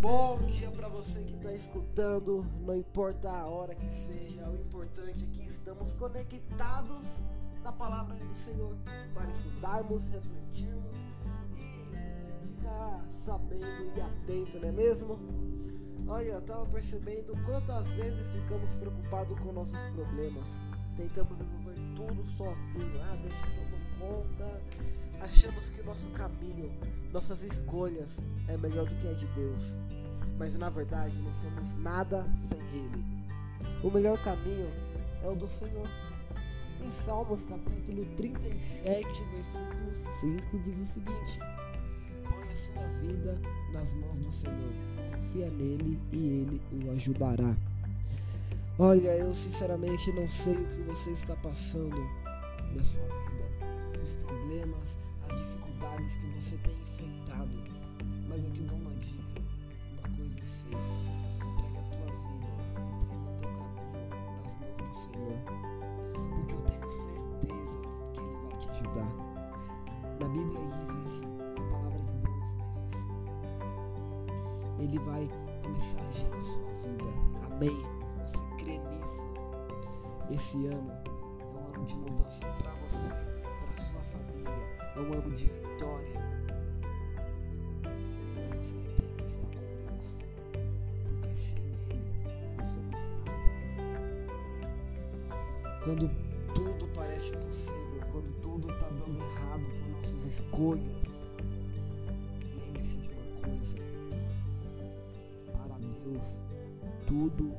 Bom dia para você que está escutando, não importa a hora que seja, o importante é que estamos conectados na palavra do Senhor para estudarmos, refletirmos e ficar sabendo e atento, não é mesmo? Olha, eu tava percebendo quantas vezes ficamos preocupados com nossos problemas. Tentamos resolver tudo sozinho. Ah, deixa dou conta. Que nosso caminho, nossas escolhas é melhor do que a de Deus. Mas na verdade não somos nada sem Ele. O melhor caminho é o do Senhor. Em Salmos capítulo 37, versículo 5 diz o seguinte: Põe a sua vida nas mãos do Senhor, confia nele e ele o ajudará. Olha, eu sinceramente não sei o que você está passando na sua vida, os problemas, as dificuldades que você tem enfrentado, mas eu te dou uma dica, uma coisa eu sei: entrega a tua vida, entrega o teu caminho nas mãos do Senhor, porque eu tenho certeza que Ele vai te ajudar. Na Bíblia diz isso, a palavra de Deus diz isso. Ele vai começar a agir na sua vida. Amém. Você crê nisso? Esse ano é um ano de mudança para você. É um ano de vitória. Você tem que estar com Deus, porque sem Ele não somos nada. Quando tudo parece possível, quando tudo está dando errado por nossas escolhas, lembre-se de uma coisa: para Deus, tudo